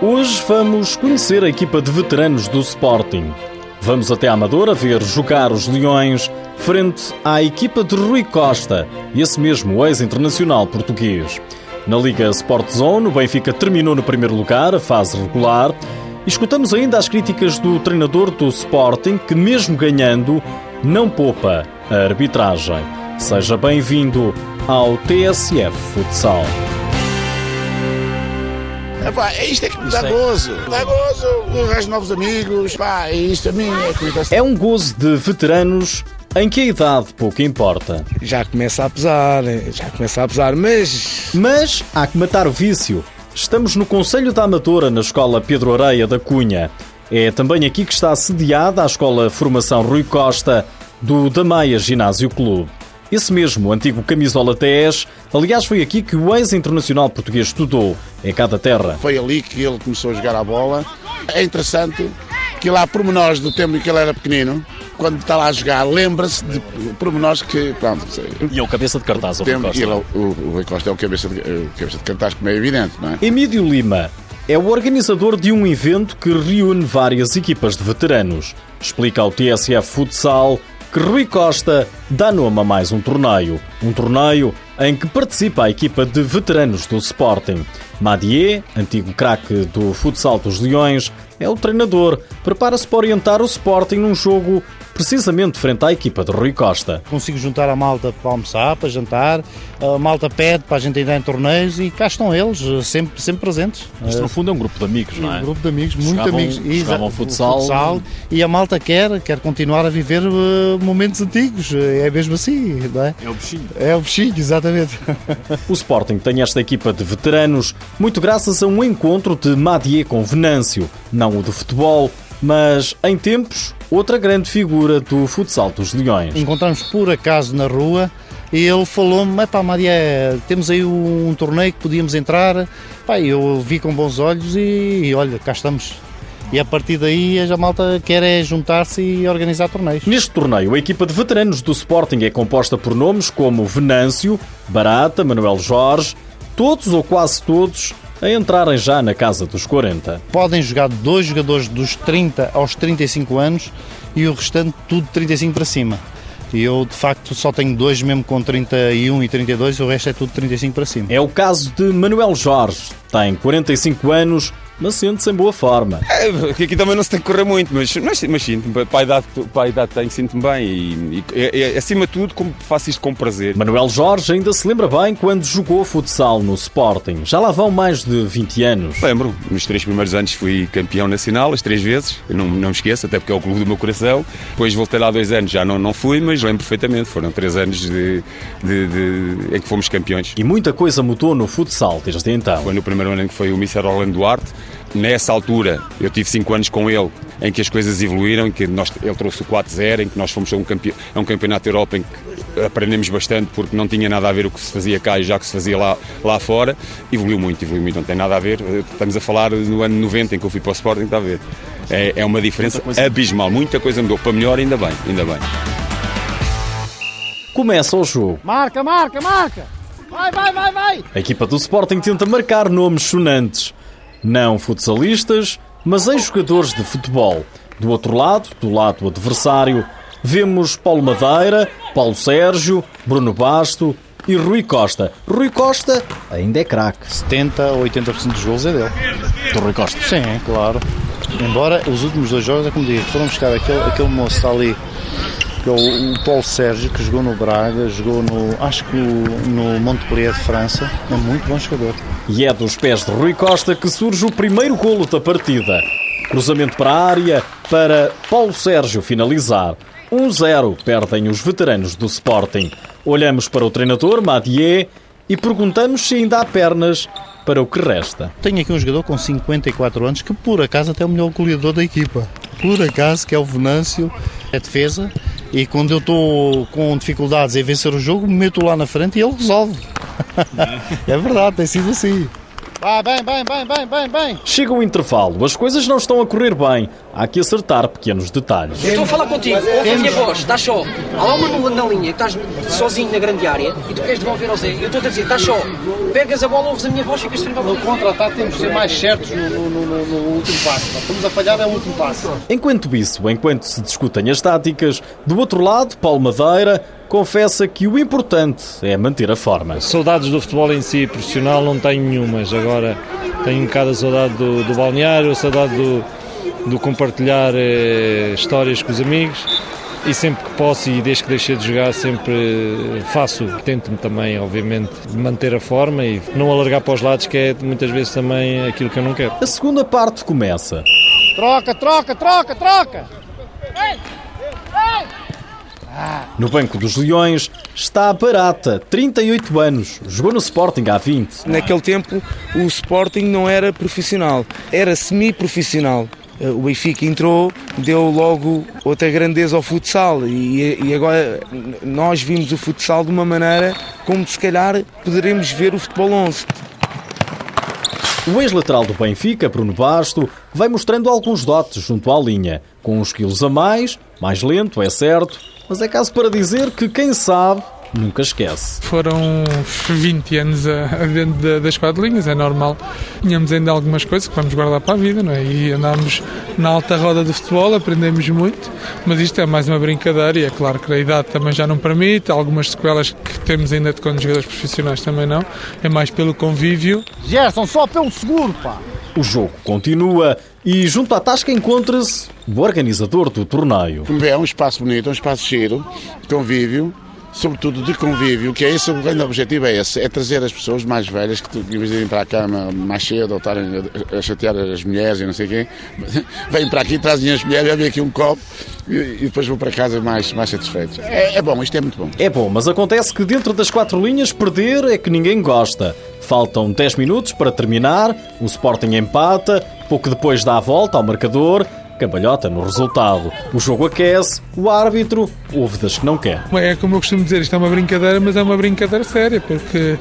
Hoje vamos conhecer a equipa de veteranos do Sporting. Vamos até a Amadora ver jogar os Leões frente à equipa de Rui Costa, esse mesmo ex-internacional português. Na Liga Sport Zone, o Benfica terminou no primeiro lugar, a fase regular. Escutamos ainda as críticas do treinador do Sporting, que mesmo ganhando, não poupa a arbitragem. Seja bem-vindo ao TSF Futsal. Epá, isto é que me dá gozo. Dá gozo. Arranjo novos amigos. Pá, isto a mim é que É um gozo de veteranos em que a idade pouco importa. Já começa a pesar, já começa a pesar, mas. Mas há que matar o vício. Estamos no Conselho da Amadora, na Escola Pedro Areia da Cunha. É também aqui que está sediada a Escola Formação Rui Costa, do Damaia Ginásio Clube. Esse mesmo antigo camisola TES, aliás, foi aqui que o ex-internacional português estudou, em cada terra. Foi ali que ele começou a jogar a bola. É interessante que lá pormenores do tempo em que ele era pequenino, quando está lá a jogar, lembra-se de pormenores que. Pronto, e é o cabeça de cartaz, o Rui Costa. Ele, o, o Rui Costa é o cabeça de, o cabeça de cartaz, como é evidente, não é? Emílio Lima é o organizador de um evento que reúne várias equipas de veteranos. Explica ao TSF Futsal que Rui Costa dá nome a mais um torneio. Um torneio em que participa a equipa de veteranos do Sporting. Madier, antigo craque do futsal dos Leões, é o treinador. Prepara-se para orientar o Sporting num jogo precisamente frente à equipa de Rui Costa. Consigo juntar a malta para almoçar, para jantar, a malta pede para a gente entrar em torneios e cá estão eles, sempre, sempre presentes. Isto no fundo é um grupo de amigos, não é? Um grupo de amigos, muito amigos. Jogavam futsal. futsal. E a malta quer, quer continuar a viver uh, momentos antigos, é mesmo assim, não é? É o bichinho. É o bichinho, exatamente. o Sporting tem esta equipa de veteranos, muito graças a um encontro de Madier com Venâncio, não o do futebol, mas em tempos, outra grande figura do futsal dos Leões. Encontramos por acaso na rua e ele falou-me: pá, Maria, temos aí um, torneio que podíamos entrar. Pá, eu vi com bons olhos e, e olha, cá estamos. E a partir daí a malta quer é juntar-se e organizar torneios. Neste torneio, a equipa de veteranos do Sporting é composta por nomes como Venâncio, Barata, Manuel Jorge, todos ou quase todos a entrarem já na casa dos 40. Podem jogar dois jogadores dos 30 aos 35 anos e o restante tudo de 35 para cima. E eu, de facto, só tenho dois mesmo com 31 e 32, o resto é tudo 35 para cima. É o caso de Manuel Jorge. Tem 45 anos, mas sente-se em boa forma. É, aqui também não se tem que correr muito, mas, mas, mas sinto-me, para a idade, para a idade tenho, sinto-me bem e, e, e, acima de tudo como, faço isto com prazer. Manuel Jorge ainda se lembra bem quando jogou futsal no Sporting. Já lá vão mais de 20 anos. Lembro, nos três primeiros anos fui campeão nacional, as três vezes, eu não, não me esqueço, até porque é o clube do meu coração. Depois voltei lá dois anos, já não, não fui, mas lembro perfeitamente, foram três anos de, de, de, em que fomos campeões. E muita coisa mudou no futsal desde então. Foi no primeiro ano em que foi o Mr. Orlando Duarte, Nessa altura, eu tive 5 anos com ele, em que as coisas evoluíram, em que nós, ele trouxe o 4-0, em que nós fomos a um, campe, a um campeonato da Europa em que aprendemos bastante, porque não tinha nada a ver o que se fazia cá e já que se fazia lá, lá fora. Evoluiu muito, evoluiu muito, não tem nada a ver. Estamos a falar no ano 90, em que eu fui para o Sporting, está a ver. É, é uma diferença muita abismal, muita coisa mudou. Para melhor, ainda bem, ainda bem. Começa o jogo. Marca, marca, marca! Vai, vai, vai, vai! A equipa do Sporting tenta marcar nomes sonantes. Não futsalistas, mas ex-jogadores de futebol. Do outro lado, do lado do adversário, vemos Paulo Madeira, Paulo Sérgio, Bruno Basto e Rui Costa. Rui Costa ainda é craque. 70 ou 80% dos gols é dele. Do Rui Costa? Sim, claro. Embora os últimos dois jogos, é como digo, foram buscar aquele, aquele moço ali que é o, o Paulo Sérgio, que jogou no Braga, jogou no, acho que no Montpellier de França, é muito bom jogador. E é dos pés de Rui Costa que surge o primeiro golo da partida. Cruzamento para a área para Paulo Sérgio finalizar. 1-0 perdem os veteranos do Sporting. Olhamos para o treinador, Madier, e perguntamos se ainda há pernas para o que resta. Tenho aqui um jogador com 54 anos que por acaso até é o melhor goleador da equipa. Por acaso, que é o Venâncio, é defesa, e quando eu estou com dificuldades em vencer o jogo, me meto lá na frente e ele resolve. é verdade, tem sido assim. Vai, bem, bem, bem, bem, bem, bem. Chega o intervalo, as coisas não estão a correr bem. Há que acertar pequenos detalhes. Eu estou a falar contigo, ouve a minha voz, estás só. Há lá uma nula na linha, que estás sozinho na grande área e tu queres devolver ao Zé. Eu estou a dizer, estás só. Pegas a bola, ouves a minha voz e ficas a No contra-ataque temos de ser mais certos no, no, no, no último passo. Estamos a falhar é o último passo. Enquanto isso, enquanto se discutem as táticas, do outro lado, Paulo Madeira confessa que o importante é manter a forma. Saudades do futebol em si, profissional, não tenho nenhumas. Agora tenho um bocado a saudade do, do balneário, a saudade do, do compartilhar eh, histórias com os amigos e sempre que posso e desde que deixei de jogar sempre faço, tento-me também obviamente manter a forma e não alargar para os lados que é muitas vezes também aquilo que eu não quero. A segunda parte começa. Troca, troca, troca, troca! No banco dos Leões está a Barata, 38 anos, jogou no Sporting há 20. Naquele tempo o Sporting não era profissional, era semi-profissional. Eh, O Benfica entrou, deu logo outra grandeza ao futsal e, e agora nós vimos o futsal de uma maneira como se calhar poderemos ver o futebol 11. O ex-lateral do Benfica, Bruno Basto, vai mostrando alguns dotes junto à linha, com uns quilos a mais, mais lento, é certo, mas é caso para dizer que quem sabe nunca esquece. Foram 20 anos a, a dentro da- das quatro linhas, é normal. Tínhamos ainda algumas coisas que vamos guardar para a vida, não é? E andámos na alta roda do futebol, aprendemos muito, mas isto é mais uma brincadeira e é claro que a idade também já não permite, algumas sequelas que temos ainda de quando jogadores profissionais também não, é mais pelo convívio. Gerson, só pelo seguro, pá! O jogo continua e junto à tasca encontra-se o organizador do torneio. É um espaço bonito, é um espaço cheiro, de convívio, sobretudo de convívio, que é esse o grande objetivo, é esse, é trazer as pessoas mais velhas que, em vez de irem para a cama mais cedo ou estarem a, chatear as mulheres e não sei quem, vêm para aqui, trazem as mulheres, bebem aqui um copo e, e depois vão para casa mais, mais satisfeitos. É, é bom, isto é muito bom. É bom, mas acontece que dentro das quatro linhas perder é que ninguém gosta. Faltam 10 minutos para terminar, o Sporting empata, pouco depois dá a volta ao marcador, cambalhota no resultado. O jogo aquece, o árbitro ouve das que não quer. É como eu costumo dizer, isto é uma brincadeira, mas é uma brincadeira séria, porque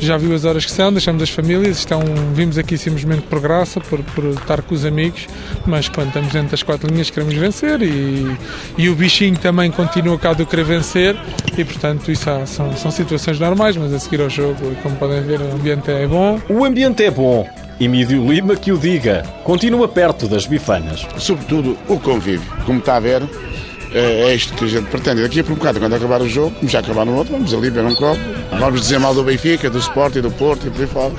já viu as horas que são, deixamos as famílias, isto é vimos aqui simplesmente por graça, por, por estar com os amigos, mas quando estamos dentro das quatro linhas queremos vencer e, e o bichinho também continua cá do querer vencer e portanto isso há- são, são situações normais, mas a seguir ao jogo, como podem ver, o ambiente é bom. O ambiente é bom. Emílio Lima que o diga. Continua perto das bifanas. Sobretudo o convívio, como está a ver, é é isto que a gente pretende. Daqui a por um bocado, quando acabar o jogo, como já acabar no outro, vamos ali beber um copo, vamos dizer mal do Benfica, do Sport e do Porto e por aí fora.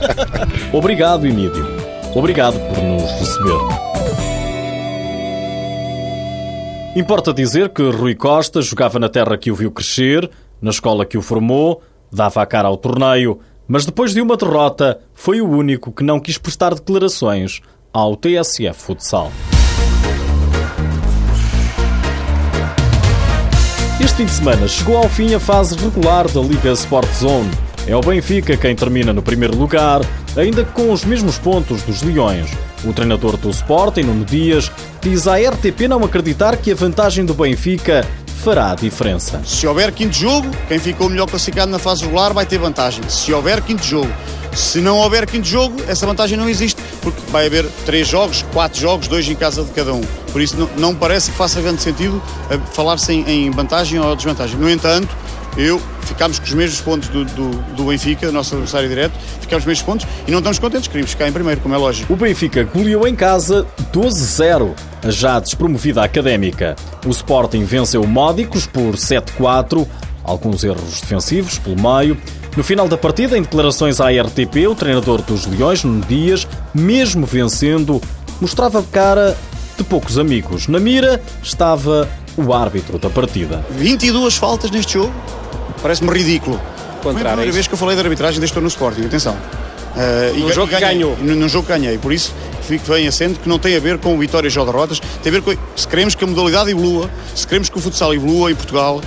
Obrigado, Emílio. Obrigado por nos receber. Importa dizer que Rui Costa jogava na terra que o viu crescer, na escola que o formou, dava a cara ao torneio, mas depois de uma derrota, foi o único que não quis prestar declarações ao TSF Futsal. Este fim de semana chegou ao fim a fase regular da Liga Sport Zone. É o Benfica quem termina no primeiro lugar, ainda com os mesmos pontos dos Leões. O treinador do Sporting, Nuno Dias, diz à RTP não acreditar que a vantagem do Benfica fará a diferença. Se houver quinto jogo, quem ficou melhor classificado na fase regular vai ter vantagem. Se houver quinto jogo. Se não houver quinto jogo, essa vantagem não existe, porque vai haver três jogos, quatro jogos, dois em casa de cada um. Por isso não, não parece que faça grande sentido eh, falar-se em, em vantagem ou desvantagem. No entanto, eu ficámos com os mesmos pontos do, do, do Benfica, nosso adversário direto, ficámos com os mesmos pontos e não estamos contentes, queríamos ficar em primeiro, como é lógico. O Benfica goleou em casa 12-0 a já despromovida académica. O Sporting venceu Módicos por 7-4, alguns erros defensivos pelo meio. No final da partida, em declarações à RTP, o treinador dos Leões, Nuno Dias, mesmo vencendo, mostrava cara de poucos amigos. Na mira estava o árbitro da partida. 22 faltas neste jogo, parece-me ridículo. Foi a primeira vez que eu falei de arbitragem desde que estou no Sporting, atenção. Uh, No jogo que ganhei. ganhou. No, no jogo que ganhei, por isso fico bem assento que não tem a ver com vitórias ou derrotas, tem a ver com se queremos que a modalidade evolua, se queremos que o futsal evolua em Portugal,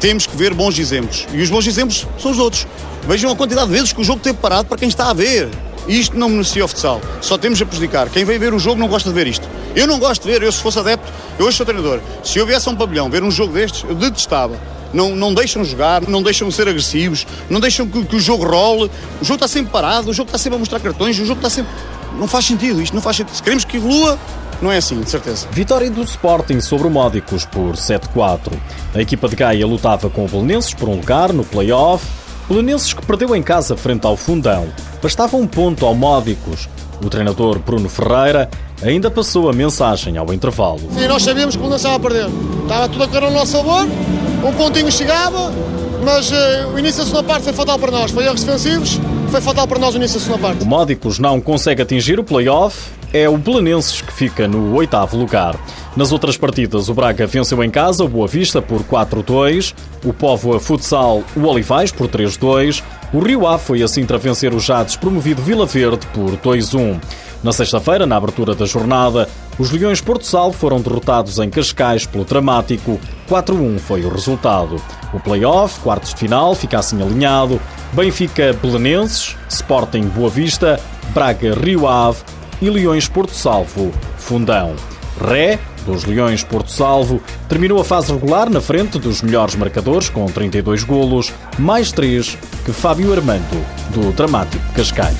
temos que ver bons exemplos. E os bons exemplos são os outros. Vejam a quantidade de vezes que o jogo teve parado para quem está a ver. E isto não beneficia o futsal. Só temos a prejudicar. Quem vem ver o jogo não gosta de ver isto. Eu não gosto de ver, eu se fosse adepto, eu hoje sou treinador. Se eu viesse a um pavilhão ver um jogo destes, eu detestava. Não, não deixam jogar, não deixam ser agressivos, não deixam que, que o jogo role. O jogo está sempre parado, o jogo está sempre a mostrar cartões, o jogo está sempre. Não faz sentido, isto não faz sentido. Se queremos que evolua, Não é assim, de certeza. Vitória do Sporting sobre o Módicos por 7-4. A equipa de Gaia lutava com o Belenenses por um lugar no play-off. Belenenses que perdeu em casa frente ao Fundão. Bastava um ponto ao Módicos. O treinador Bruno Ferreira ainda passou a mensagem ao intervalo. Sim, nós sabíamos que o Belenenses estava a perder. Estava tudo a correr ao nosso favor, um pontinho chegava, mas uh, o início da segunda parte foi fatal para nós. Foi erros defensivos, foi fatal para nós o início da segunda parte. O Módicos não consegue atingir o play-off é o Belenenses que fica no oitavo lugar. Nas outras partidas, o Braga venceu em casa o Boa Vista por 4-2, o Póvoa Futsal o Olivais por 3-2, o Rio Ave foi assim para vencer o já despromovido Vila Verde por 2-1. Na sexta-feira, na abertura da jornada, os Leões Porto Sal foram derrotados em Cascais pelo dramático 4-1 foi o resultado. O play-off, quartos de final, fica assim alinhado. Benfica Belenenses, Sporting Boa Vista, Braga Rio Ave e Leões Porto Salvo, Fundão. Ré, dos Leões Porto Salvo, terminou a fase regular na frente dos melhores marcadores com 32 golos, mais 3 que Fábio Armando, do dramático Cascalho.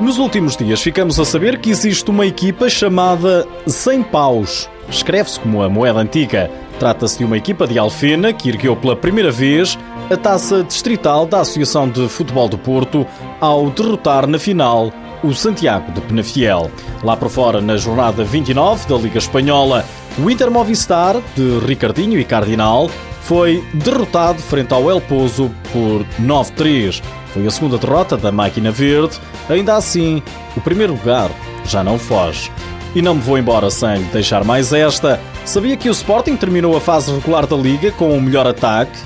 Nos últimos dias ficamos a saber que existe uma equipa chamada Sem Paus. Escreve-se como a moeda antiga. Trata-se de uma equipa de Alfena que ergueu pela primeira vez a taça distrital da Associação de Futebol do Porto ao derrotar na final o Santiago de Penafiel. Lá por fora, na jornada 29 da Liga Espanhola, o Inter Movistar, de Ricardinho e Cardinal, foi derrotado frente ao El Pozo por 9-3. Foi a segunda derrota da máquina verde. Ainda assim, o primeiro lugar já não foge. E não me vou embora sem deixar mais esta. Sabia que o Sporting terminou a fase regular da Liga com o melhor ataque?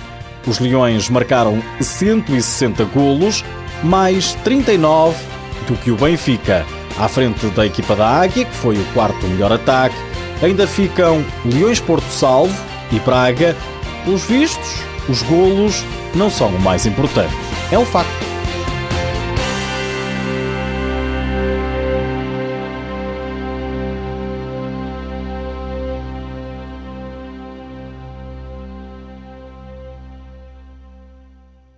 Os Leões marcaram 160 golos, mais 39 do que o Benfica. À frente da equipa da Águia, que foi o quarto melhor ataque, ainda ficam Leões Porto Salvo e Praga. Pelos vistos, os golos não são o mais importante. É um facto.